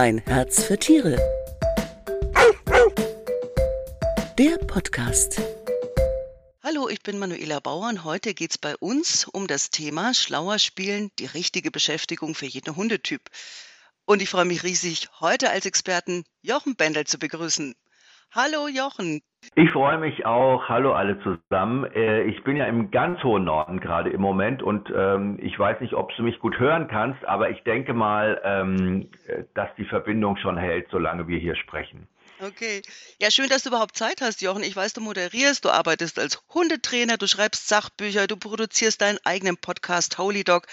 Ein Herz für Tiere. Der Podcast. Hallo, ich bin Manuela Bauer und heute geht es bei uns um das Thema Schlauer spielen, die richtige Beschäftigung für jeden Hundetyp. Und ich freue mich riesig, heute als Experten Jochen Bendel zu begrüßen. Hallo Jochen. Ich freue mich auch. Hallo alle zusammen. Äh, ich bin ja im ganz hohen Norden gerade im Moment und ähm, ich weiß nicht, ob du mich gut hören kannst, aber ich denke mal, ähm, dass die Verbindung schon hält, solange wir hier sprechen. Okay. Ja, schön, dass du überhaupt Zeit hast, Jochen. Ich weiß, du moderierst, du arbeitest als Hundetrainer, du schreibst Sachbücher, du produzierst deinen eigenen Podcast Holy Dog.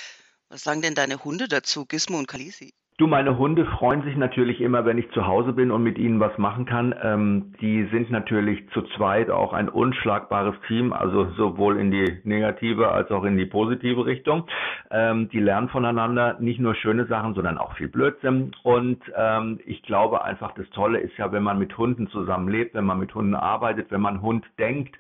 Was sagen denn deine Hunde dazu, Gizmo und Kalisi? Du, meine Hunde freuen sich natürlich immer, wenn ich zu Hause bin und mit ihnen was machen kann. Ähm, die sind natürlich zu zweit auch ein unschlagbares Team, also sowohl in die negative als auch in die positive Richtung. Ähm, die lernen voneinander nicht nur schöne Sachen, sondern auch viel Blödsinn. Und ähm, ich glaube einfach, das Tolle ist ja, wenn man mit Hunden zusammenlebt, wenn man mit Hunden arbeitet, wenn man Hund denkt,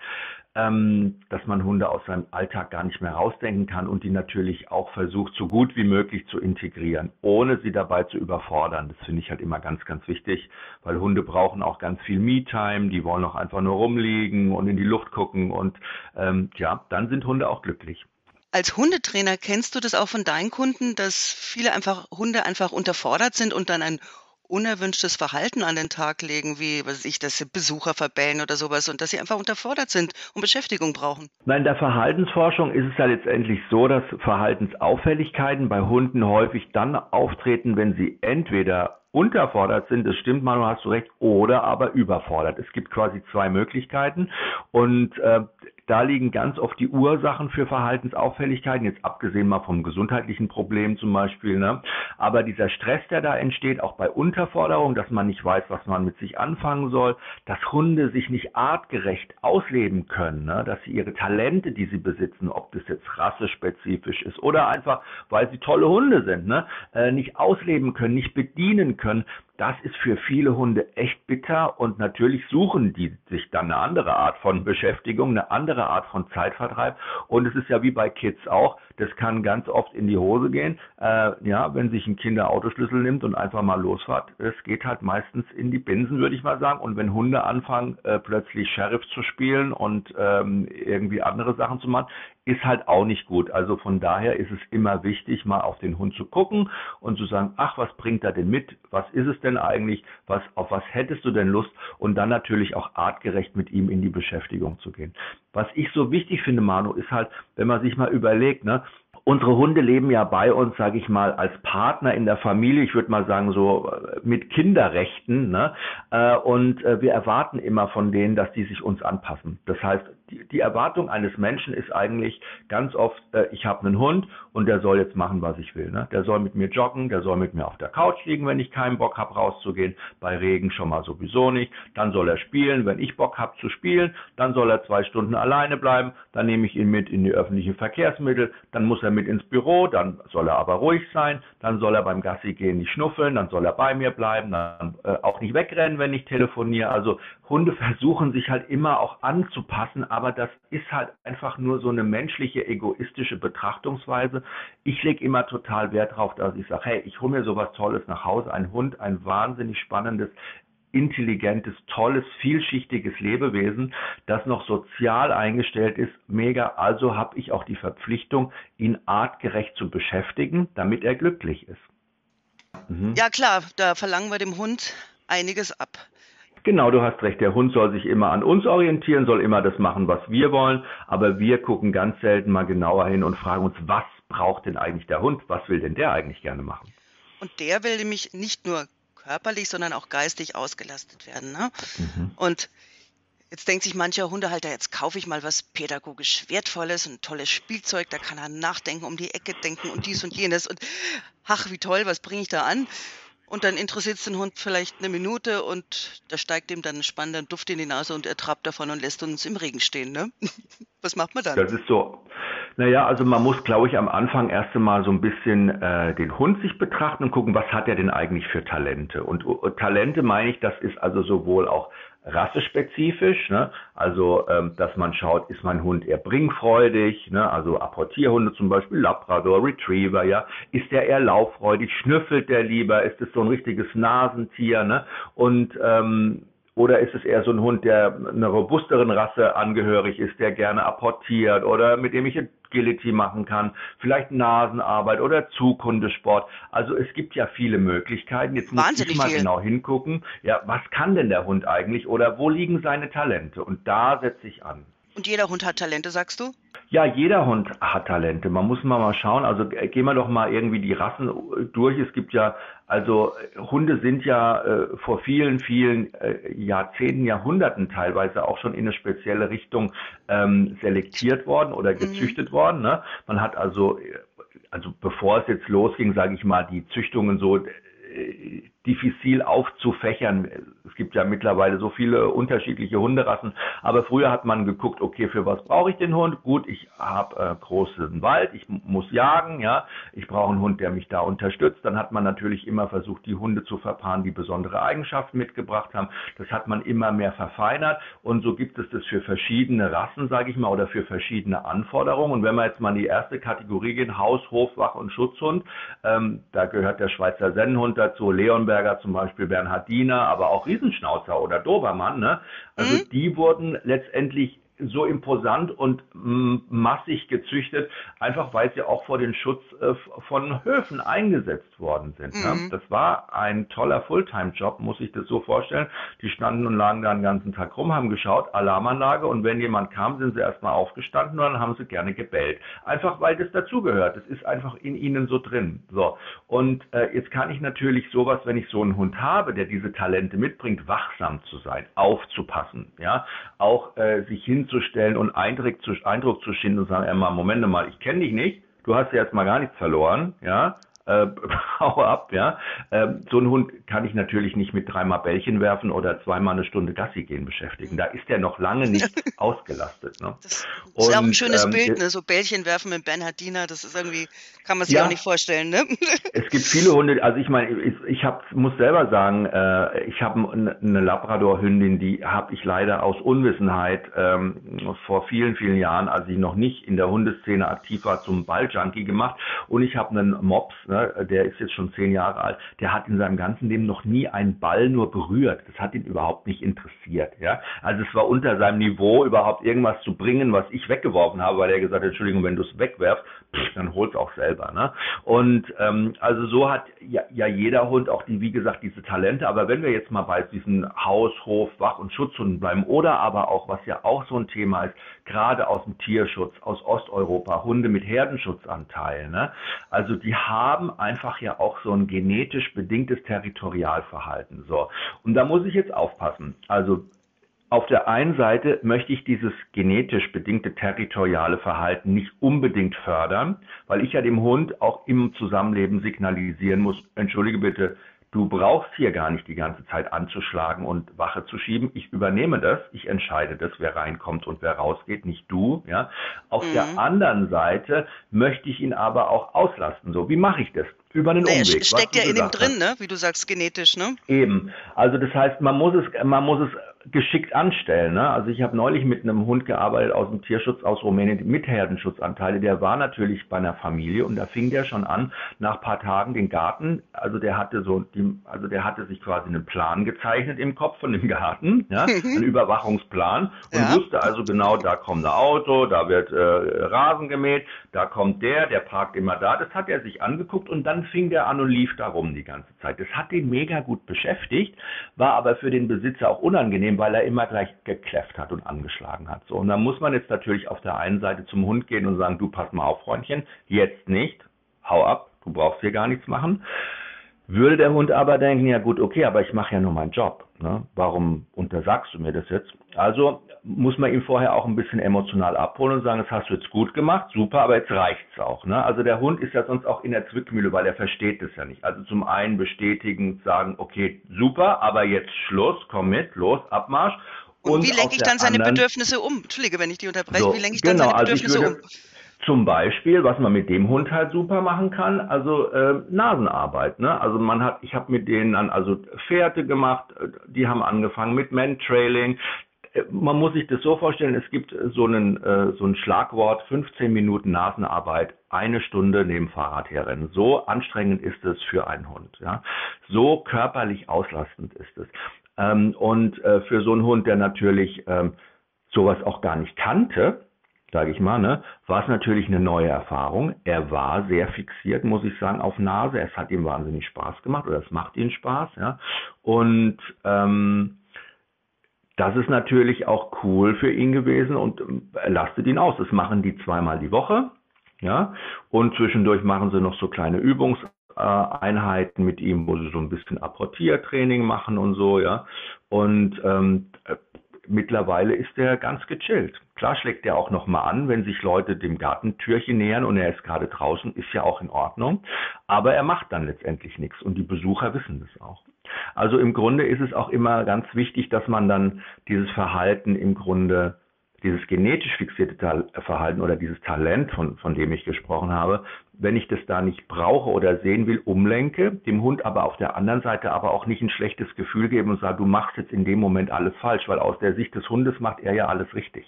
ähm, dass man Hunde aus seinem Alltag gar nicht mehr rausdenken kann und die natürlich auch versucht, so gut wie möglich zu integrieren, ohne sie dabei zu überfordern. Das finde ich halt immer ganz, ganz wichtig, weil Hunde brauchen auch ganz viel Me-Time, die wollen auch einfach nur rumliegen und in die Luft gucken und ähm, ja, dann sind Hunde auch glücklich. Als Hundetrainer kennst du das auch von deinen Kunden, dass viele einfach Hunde einfach unterfordert sind und dann ein unerwünschtes Verhalten an den Tag legen, wie was ich, dass sie Besucher verbellen oder sowas und dass sie einfach unterfordert sind und Beschäftigung brauchen. Nein, in der Verhaltensforschung ist es ja letztendlich so, dass Verhaltensauffälligkeiten bei Hunden häufig dann auftreten, wenn sie entweder unterfordert sind, das stimmt, Manu, hast du recht, oder aber überfordert. Es gibt quasi zwei Möglichkeiten und äh, da liegen ganz oft die Ursachen für Verhaltensauffälligkeiten, jetzt abgesehen mal vom gesundheitlichen Problem zum Beispiel. Ne? Aber dieser Stress, der da entsteht, auch bei Unterforderung, dass man nicht weiß, was man mit sich anfangen soll, dass Hunde sich nicht artgerecht ausleben können, ne? dass sie ihre Talente, die sie besitzen, ob das jetzt rassespezifisch ist oder einfach, weil sie tolle Hunde sind, ne? Äh, nicht ausleben können, nicht bedienen können, das ist für viele Hunde echt bitter und natürlich suchen die sich dann eine andere Art von Beschäftigung, eine andere Art von Zeitvertreib. Und es ist ja wie bei Kids auch, das kann ganz oft in die Hose gehen. Äh, ja, wenn sich ein Kind Autoschlüssel nimmt und einfach mal losfahrt, es geht halt meistens in die Binsen, würde ich mal sagen. Und wenn Hunde anfangen, äh, plötzlich Sheriff zu spielen und ähm, irgendwie andere Sachen zu machen, ist halt auch nicht gut. Also von daher ist es immer wichtig, mal auf den Hund zu gucken und zu sagen, ach, was bringt er denn mit? Was ist es denn eigentlich? Was, auf was hättest du denn Lust? Und dann natürlich auch artgerecht mit ihm in die Beschäftigung zu gehen. Was ich so wichtig finde, Manu, ist halt, wenn man sich mal überlegt, ne, Unsere Hunde leben ja bei uns, sage ich mal, als Partner in der Familie. Ich würde mal sagen so äh, mit Kinderrechten. Ne? Äh, und äh, wir erwarten immer von denen, dass die sich uns anpassen. Das heißt, die, die Erwartung eines Menschen ist eigentlich ganz oft, äh, ich habe einen Hund und der soll jetzt machen, was ich will. Ne? Der soll mit mir joggen, der soll mit mir auf der Couch liegen, wenn ich keinen Bock habe, rauszugehen. Bei Regen schon mal sowieso nicht. Dann soll er spielen, wenn ich Bock habe zu spielen. Dann soll er zwei Stunden alleine bleiben. Dann nehme ich ihn mit in die öffentlichen Verkehrsmittel. Dann muss er mit ins Büro. Dann soll er aber ruhig sein. Dann soll er beim Gassi gehen nicht schnuffeln. Dann soll er bei mir bleiben. Dann äh, auch nicht wegrennen, wenn ich telefoniere. Also Hunde versuchen sich halt immer auch anzupassen aber das ist halt einfach nur so eine menschliche, egoistische Betrachtungsweise. Ich lege immer total Wert darauf, dass ich sage, hey, ich hole mir sowas Tolles nach Hause, ein Hund, ein wahnsinnig spannendes, intelligentes, tolles, vielschichtiges Lebewesen, das noch sozial eingestellt ist, mega. Also habe ich auch die Verpflichtung, ihn artgerecht zu beschäftigen, damit er glücklich ist. Mhm. Ja klar, da verlangen wir dem Hund einiges ab. Genau, du hast recht. Der Hund soll sich immer an uns orientieren, soll immer das machen, was wir wollen. Aber wir gucken ganz selten mal genauer hin und fragen uns, was braucht denn eigentlich der Hund? Was will denn der eigentlich gerne machen? Und der will nämlich nicht nur körperlich, sondern auch geistig ausgelastet werden. Ne? Mhm. Und Jetzt denkt sich mancher Hundehalter, jetzt kaufe ich mal was pädagogisch Wertvolles, ein tolles Spielzeug, da kann er nachdenken, um die Ecke denken und dies und jenes und ach, wie toll, was bringe ich da an? Und dann interessiert es den Hund vielleicht eine Minute und da steigt ihm dann ein spannender Duft in die Nase und er trabt davon und lässt uns im Regen stehen. Ne? Was macht man dann? Das ist so. Naja, also man muss, glaube ich, am Anfang erst einmal so ein bisschen äh, den Hund sich betrachten und gucken, was hat er denn eigentlich für Talente. Und uh, Talente meine ich, das ist also sowohl auch rassespezifisch, ne? also ähm, dass man schaut, ist mein Hund eher bringfreudig, ne? also Apportierhunde zum Beispiel, Labrador, Retriever, ja, ist der eher lauffreudig, schnüffelt der lieber, ist es so ein richtiges Nasentier, ne? und ähm, oder ist es eher so ein Hund, der einer robusteren Rasse angehörig ist, der gerne apportiert oder mit dem ich Agility machen kann, vielleicht Nasenarbeit oder Zughundesport. Also es gibt ja viele Möglichkeiten. Jetzt muss Wahnsinnig ich mal viel. genau hingucken, ja, was kann denn der Hund eigentlich oder wo liegen seine Talente? Und da setze ich an. Und jeder Hund hat Talente, sagst du? Ja, jeder Hund hat Talente. Man muss mal mal schauen. Also äh, gehen wir doch mal irgendwie die Rassen äh, durch. Es gibt ja, also Hunde sind ja äh, vor vielen, vielen äh, Jahrzehnten, Jahrhunderten teilweise auch schon in eine spezielle Richtung ähm, selektiert worden oder mhm. gezüchtet mhm. worden. Ne? Man hat also, äh, also bevor es jetzt losging, sage ich mal, die Züchtungen so diffizil aufzufächern. Es gibt ja mittlerweile so viele unterschiedliche Hunderassen, aber früher hat man geguckt, okay, für was brauche ich den Hund? Gut, ich habe äh, großen Wald, ich muss jagen, ja, ich brauche einen Hund, der mich da unterstützt. Dann hat man natürlich immer versucht, die Hunde zu verpaaren, die besondere Eigenschaften mitgebracht haben. Das hat man immer mehr verfeinert und so gibt es das für verschiedene Rassen, sage ich mal, oder für verschiedene Anforderungen. Und wenn wir jetzt mal in die erste Kategorie gehen, Haus, Hof, Wach und Schutzhund, ähm, da gehört der Schweizer Sennenhund dazu, Leonberger zum Beispiel, Bernhardiner, aber auch Riesenschnauzer oder Dobermann. Ne? Also mhm. die wurden letztendlich so imposant und massig gezüchtet, einfach weil sie auch vor den Schutz äh, von Höfen eingesetzt worden sind. Ne? Mhm. Das war ein toller Fulltime-Job, muss ich das so vorstellen. Die standen und lagen da den ganzen Tag rum, haben geschaut, Alarmanlage und wenn jemand kam, sind sie erstmal aufgestanden und dann haben sie gerne gebellt. Einfach weil das dazugehört. Das ist einfach in ihnen so drin. So. Und äh, jetzt kann ich natürlich sowas, wenn ich so einen Hund habe, der diese Talente mitbringt, wachsam zu sein, aufzupassen, ja, auch äh, sich hin hinzustellen und Eindruck zu, Eindruck zu schinden und sagen, Emma, Moment mal, ich kenne dich nicht, du hast ja jetzt mal gar nichts verloren, ja, äh, hau ab, ja. Ähm, so ein Hund kann ich natürlich nicht mit dreimal Bällchen werfen oder zweimal eine Stunde Gassi gehen beschäftigen. Da ist er noch lange nicht ausgelastet. Ne? Das ist ja auch ein schönes ähm, Bild, ne? so Bällchen werfen mit Bernhardiner, das ist irgendwie, kann man sich ja, auch nicht vorstellen. Ne? es gibt viele Hunde, also ich meine, ich, ich hab, muss selber sagen, äh, ich habe eine Labrador-Hündin, die habe ich leider aus Unwissenheit ähm, vor vielen, vielen Jahren, als ich noch nicht in der Hundeszene aktiv war, zum Balljunkie gemacht und ich habe einen Mops, ne? Ne, der ist jetzt schon zehn Jahre alt, der hat in seinem ganzen Leben noch nie einen Ball nur berührt. Das hat ihn überhaupt nicht interessiert. Ja? Also es war unter seinem Niveau, überhaupt irgendwas zu bringen, was ich weggeworfen habe, weil er gesagt hat, Entschuldigung, wenn du es wegwerfst, pff, dann hol's auch selber. Ne? Und ähm, also so hat ja, ja jeder Hund auch die, wie gesagt, diese Talente. Aber wenn wir jetzt mal bei diesen Haus, Hof, Wach- und Schutzhunden bleiben oder aber auch, was ja auch so ein Thema ist, gerade aus dem Tierschutz, aus Osteuropa, Hunde mit Herdenschutzanteil. Ne? Also die haben einfach ja auch so ein genetisch bedingtes Territorialverhalten. So. Und da muss ich jetzt aufpassen. Also auf der einen Seite möchte ich dieses genetisch bedingte territoriale Verhalten nicht unbedingt fördern, weil ich ja dem Hund auch im Zusammenleben signalisieren muss, entschuldige bitte, Du brauchst hier gar nicht die ganze Zeit anzuschlagen und Wache zu schieben. Ich übernehme das. Ich entscheide das, wer reinkommt und wer rausgeht, nicht du. Ja. Auf mhm. der anderen Seite möchte ich ihn aber auch auslasten. So, wie mache ich das? Über einen naja, Umweg. Steckt ja in ihm drin, ne? Wie du sagst, genetisch, ne? Eben. Also das heißt, man muss es, man muss es geschickt anstellen. Ne? Also ich habe neulich mit einem Hund gearbeitet aus dem Tierschutz aus Rumänien mit Herdenschutzanteile. Der war natürlich bei einer Familie und da fing der schon an, nach paar Tagen den Garten, also der hatte so, die, also der hatte sich quasi einen Plan gezeichnet im Kopf von dem Garten, ja, einen Überwachungsplan und ja. wusste also genau, da kommt ein Auto, da wird äh, Rasen gemäht, da kommt der, der parkt immer da. Das hat er sich angeguckt und dann fing der an und lief da rum die ganze Zeit. Das hat ihn mega gut beschäftigt, war aber für den Besitzer auch unangenehm, weil er immer gleich gekläfft hat und angeschlagen hat. So, und dann muss man jetzt natürlich auf der einen Seite zum Hund gehen und sagen, du pass mal auf, Freundchen, jetzt nicht, hau ab, du brauchst hier gar nichts machen. Würde der Hund aber denken, ja gut, okay, aber ich mache ja nur meinen Job. Ne? Warum untersagst du mir das jetzt? Also muss man ihn vorher auch ein bisschen emotional abholen und sagen, das hast du jetzt gut gemacht, super, aber jetzt reicht's auch. Ne? Also der Hund ist ja sonst auch in der Zwickmühle, weil er versteht das ja nicht. Also zum einen bestätigen, sagen, okay, super, aber jetzt Schluss, komm mit, los, Abmarsch. Und, und wie lenke ich dann seine anderen, Bedürfnisse um? Entschuldige, wenn ich die unterbreche, so, wie lenke ich dann genau, seine Bedürfnisse also würde, um? Zum Beispiel, was man mit dem Hund halt super machen kann, also äh, Nasenarbeit. Ne? Also man hat, ich habe mit denen dann also Pferde gemacht, die haben angefangen mit Mantrailing. Äh, man muss sich das so vorstellen, es gibt so einen äh, so ein Schlagwort, 15 Minuten Nasenarbeit, eine Stunde neben Fahrrad herrennen. So anstrengend ist es für einen Hund. Ja? So körperlich auslastend ist es. Ähm, und äh, für so einen Hund, der natürlich ähm, sowas auch gar nicht kannte, sage ich mal, ne, war es natürlich eine neue Erfahrung. Er war sehr fixiert, muss ich sagen, auf Nase. Es hat ihm wahnsinnig Spaß gemacht oder es macht ihm Spaß, ja. Und ähm, das ist natürlich auch cool für ihn gewesen und er lastet ihn aus. Das machen die zweimal die Woche, ja. Und zwischendurch machen sie noch so kleine Übungseinheiten mit ihm, wo sie so ein bisschen Apportiertraining machen und so, ja. Und ähm, mittlerweile ist er ganz gechillt. Klar schlägt er auch nochmal an, wenn sich Leute dem Gartentürchen nähern und er ist gerade draußen, ist ja auch in Ordnung. Aber er macht dann letztendlich nichts und die Besucher wissen das auch. Also im Grunde ist es auch immer ganz wichtig, dass man dann dieses Verhalten im Grunde dieses genetisch fixierte Verhalten oder dieses Talent, von, von dem ich gesprochen habe, wenn ich das da nicht brauche oder sehen will, umlenke, dem Hund aber auf der anderen Seite aber auch nicht ein schlechtes Gefühl geben und sage, du machst jetzt in dem Moment alles falsch, weil aus der Sicht des Hundes macht er ja alles richtig.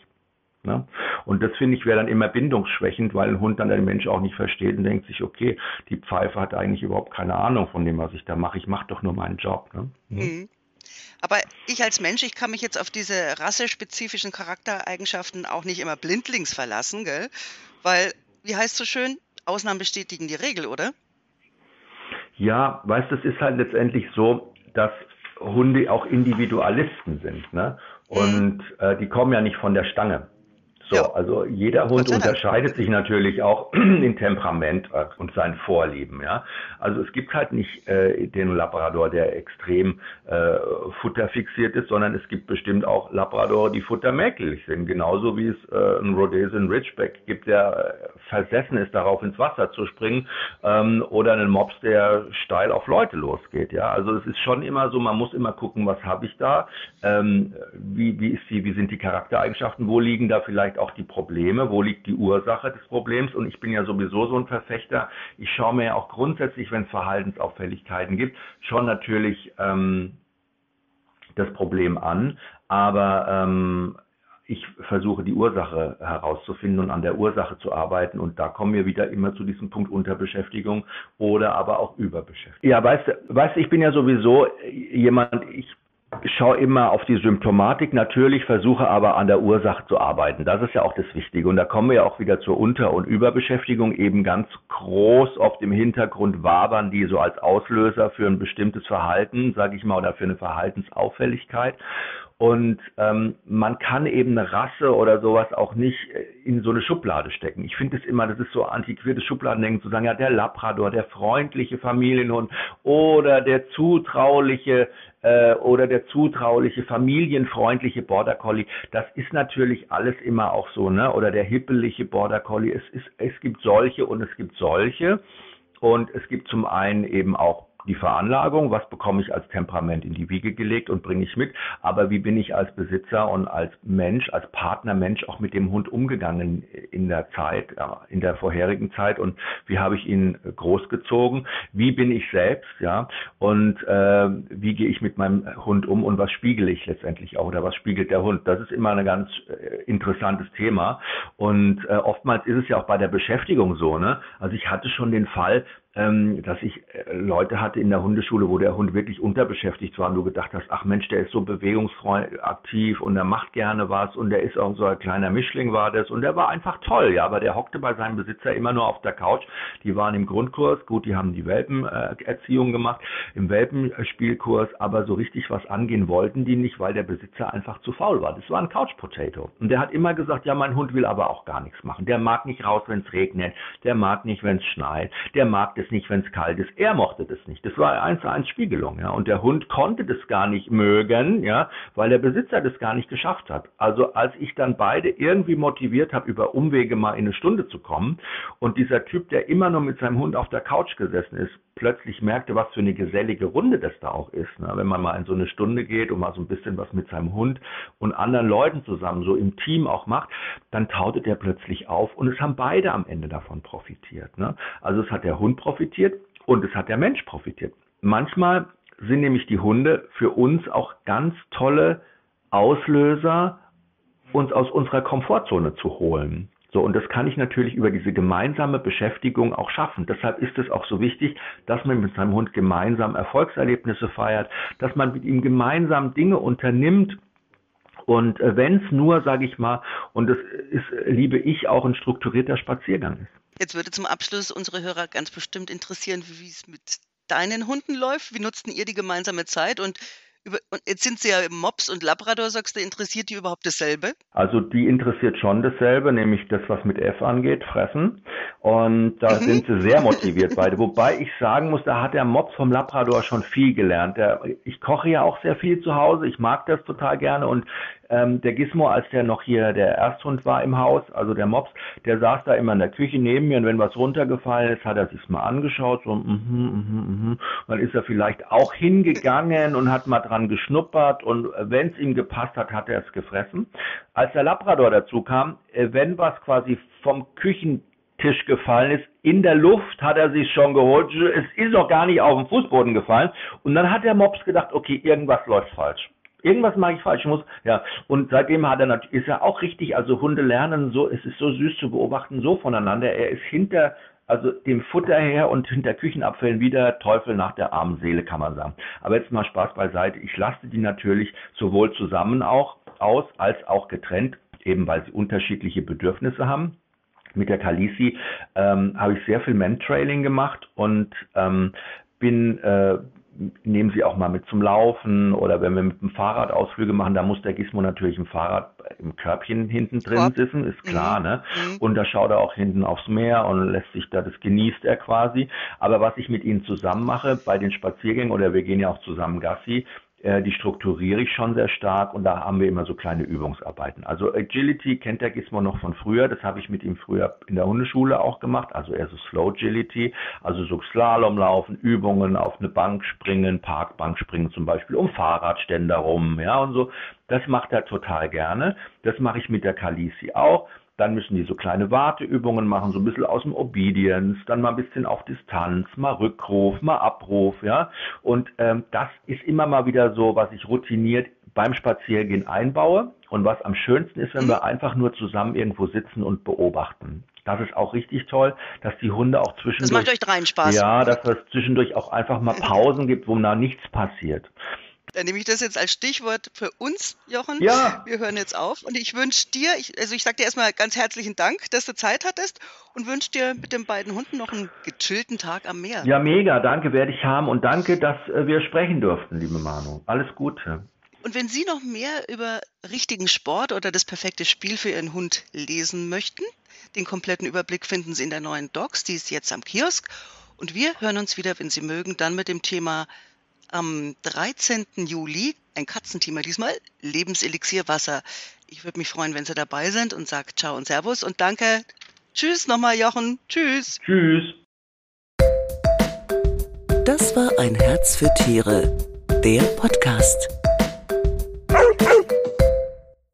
Ne? Und das finde ich wäre dann immer bindungsschwächend, weil ein Hund dann den Mensch auch nicht versteht und denkt sich, okay, die Pfeife hat eigentlich überhaupt keine Ahnung von dem, was ich da mache. Ich mache doch nur meinen Job. Ne? Mhm. Aber ich als Mensch, ich kann mich jetzt auf diese rassespezifischen Charaktereigenschaften auch nicht immer blindlings verlassen, gell? Weil, wie heißt so schön, Ausnahmen bestätigen die Regel, oder? Ja, weißt du, es ist halt letztendlich so, dass Hunde auch Individualisten sind. Ne? Und mhm. äh, die kommen ja nicht von der Stange. So, ja. also jeder Hund unterscheidet sich natürlich auch in Temperament äh, und seinen Vorlieben, ja. Also es gibt halt nicht äh, den Labrador, der extrem äh, futterfixiert ist, sondern es gibt bestimmt auch Labrador, die futtermäkelig sind, genauso wie es äh, einen Rhodesian Ridgeback gibt, der äh, versessen ist, darauf ins Wasser zu springen, ähm, oder einen Mops, der steil auf Leute losgeht, ja. Also es ist schon immer so, man muss immer gucken, was habe ich da, ähm, wie, wie ist die, wie sind die Charaktereigenschaften, wo liegen da vielleicht auch die Probleme, wo liegt die Ursache des Problems und ich bin ja sowieso so ein Verfechter. Ich schaue mir ja auch grundsätzlich, wenn es Verhaltensauffälligkeiten gibt, schon natürlich ähm, das Problem an, aber ähm, ich versuche die Ursache herauszufinden und an der Ursache zu arbeiten. Und da kommen wir wieder immer zu diesem Punkt Unterbeschäftigung oder aber auch Überbeschäftigung. Ja, weißt du, weißt, ich bin ja sowieso jemand, ich schaue immer auf die Symptomatik natürlich, versuche aber an der Ursache zu arbeiten. Das ist ja auch das Wichtige. Und da kommen wir ja auch wieder zur Unter- und Überbeschäftigung. Eben ganz groß oft im Hintergrund wabern die so als Auslöser für ein bestimmtes Verhalten, sage ich mal, oder für eine Verhaltensauffälligkeit. Und ähm, man kann eben eine Rasse oder sowas auch nicht äh, in so eine Schublade stecken. Ich finde es immer, das ist so antiquiertes Schubladendenken zu sagen, ja, der Labrador, der freundliche Familienhund oder der zutrauliche äh, oder der zutrauliche, familienfreundliche Border Collie. Das ist natürlich alles immer auch so, ne? Oder der hippelige Border Collie. Es, ist, es gibt solche und es gibt solche. Und es gibt zum einen eben auch die Veranlagung, was bekomme ich als Temperament in die Wiege gelegt und bringe ich mit, aber wie bin ich als Besitzer und als Mensch, als Partnermensch auch mit dem Hund umgegangen in der Zeit, in der vorherigen Zeit? Und wie habe ich ihn großgezogen, wie bin ich selbst, ja, und äh, wie gehe ich mit meinem Hund um und was spiegele ich letztendlich auch oder was spiegelt der Hund? Das ist immer ein ganz äh, interessantes Thema. Und äh, oftmals ist es ja auch bei der Beschäftigung so, ne? Also ich hatte schon den Fall, ähm, dass ich äh, Leute hatte in der Hundeschule, wo der Hund wirklich unterbeschäftigt war und du gedacht hast, ach Mensch, der ist so bewegungsfreudig aktiv und er macht gerne was und der ist auch so ein kleiner Mischling war das und der war einfach toll, ja, aber der hockte bei seinem Besitzer immer nur auf der Couch. Die waren im Grundkurs, gut, die haben die Welpenerziehung gemacht, im Welpenspielkurs, aber so richtig was angehen wollten die nicht, weil der Besitzer einfach zu faul war. Das war ein Couch Potato. Und der hat immer gesagt, ja, mein Hund will aber auch gar nichts machen. Der mag nicht raus, wenn es regnet, der mag nicht, wenn es schneit, der mag es nicht, wenn es kalt ist. Er mochte das nicht. Das war eins zu eins Spiegelung, ja. Und der Hund konnte das gar nicht mögen, ja, weil der Besitzer das gar nicht geschafft hat. Also als ich dann beide irgendwie motiviert habe, über Umwege mal in eine Stunde zu kommen und dieser Typ, der immer nur mit seinem Hund auf der Couch gesessen ist, plötzlich merkte, was für eine gesellige Runde das da auch ist. Ne? Wenn man mal in so eine Stunde geht und mal so ein bisschen was mit seinem Hund und anderen Leuten zusammen, so im Team auch macht, dann tautet er plötzlich auf und es haben beide am Ende davon profitiert. Ne? Also es hat der Hund profitiert und es hat der Mensch profitiert. Manchmal sind nämlich die Hunde für uns auch ganz tolle Auslöser, uns aus unserer Komfortzone zu holen. So, und das kann ich natürlich über diese gemeinsame Beschäftigung auch schaffen. Deshalb ist es auch so wichtig, dass man mit seinem Hund gemeinsam Erfolgserlebnisse feiert, dass man mit ihm gemeinsam Dinge unternimmt. Und äh, wenn es nur, sage ich mal, und das ist, liebe ich, auch ein strukturierter Spaziergang ist. Jetzt würde zum Abschluss unsere Hörer ganz bestimmt interessieren, wie es mit deinen Hunden läuft. Wie nutzten ihr die gemeinsame Zeit und jetzt sind sie ja Mops und Labrador, sagst du, interessiert die überhaupt dasselbe? Also die interessiert schon dasselbe, nämlich das, was mit F angeht, Fressen. Und da mhm. sind sie sehr motiviert beide. Wobei ich sagen muss, da hat der Mops vom Labrador schon viel gelernt. Der, ich koche ja auch sehr viel zu Hause. Ich mag das total gerne und ähm, der Gizmo, als der noch hier der Ersthund war im Haus, also der Mops, der saß da immer in der Küche neben mir und wenn was runtergefallen ist, hat er sich's mal angeschaut, so, mhm, mhm, mhm. Dann ist er vielleicht auch hingegangen und hat mal dran geschnuppert und wenn es ihm gepasst hat, hat er es gefressen. Als der Labrador dazu kam, äh, wenn was quasi vom Küchentisch gefallen ist. In der Luft hat er sich schon geholt. Es ist auch gar nicht auf den Fußboden gefallen. Und dann hat der Mops gedacht, okay, irgendwas läuft falsch. Irgendwas mache ich falsch, ich muss, ja. Und seitdem hat er ist er auch richtig, also Hunde lernen so, es ist so süß zu beobachten, so voneinander. Er ist hinter, also dem Futter her und hinter Küchenabfällen wieder Teufel nach der armen Seele, kann man sagen. Aber jetzt mal Spaß beiseite. Ich laste die natürlich sowohl zusammen auch aus, als auch getrennt, eben weil sie unterschiedliche Bedürfnisse haben mit der Kalisi ähm, habe ich sehr viel Mentrailing gemacht und ähm, bin äh, nehmen sie auch mal mit zum Laufen oder wenn wir mit dem Fahrrad Ausflüge machen, da muss der Gizmo natürlich im Fahrrad im Körbchen hinten drin Korb. sitzen, ist klar, mhm. ne? Mhm. Und da schaut er auch hinten aufs Meer und lässt sich da, das genießt er quasi. Aber was ich mit ihnen zusammen mache bei den Spaziergängen oder wir gehen ja auch zusammen Gassi, die strukturiere ich schon sehr stark und da haben wir immer so kleine Übungsarbeiten. Also Agility kennt der Gizmo noch von früher, das habe ich mit ihm früher in der Hundeschule auch gemacht, also eher so Slow Agility, also so Slalomlaufen, Übungen auf eine Bank springen, Parkbank springen zum Beispiel, um Fahrradständer rum, ja und so. Das macht er total gerne. Das mache ich mit der Kalisi auch. Dann müssen die so kleine Warteübungen machen, so ein bisschen aus dem Obedience, dann mal ein bisschen auf Distanz, mal Rückruf, mal Abruf, ja. Und ähm, das ist immer mal wieder so, was ich routiniert beim Spaziergehen einbaue und was am schönsten ist, wenn wir einfach nur zusammen irgendwo sitzen und beobachten. Das ist auch richtig toll, dass die Hunde auch zwischendurch. Das macht euch dreien Spaß. Ja, dass es zwischendurch auch einfach mal Pausen gibt, wo da nichts passiert. Dann nehme ich das jetzt als Stichwort für uns, Jochen. Ja. Wir hören jetzt auf. Und ich wünsche dir, ich, also ich sage dir erstmal ganz herzlichen Dank, dass du Zeit hattest und wünsche dir mit den beiden Hunden noch einen gechillten Tag am Meer. Ja, mega. Danke, werde ich haben. Und danke, dass äh, wir sprechen durften, liebe Manu. Alles Gute. Und wenn Sie noch mehr über richtigen Sport oder das perfekte Spiel für Ihren Hund lesen möchten, den kompletten Überblick finden Sie in der neuen Docs, die ist jetzt am Kiosk. Und wir hören uns wieder, wenn Sie mögen, dann mit dem Thema am 13. Juli, ein Katzenthema diesmal, Lebenselixier Wasser. Ich würde mich freuen, wenn Sie dabei sind und sage Ciao und Servus und danke. Tschüss nochmal, Jochen. Tschüss. Tschüss. Das war ein Herz für Tiere, der Podcast.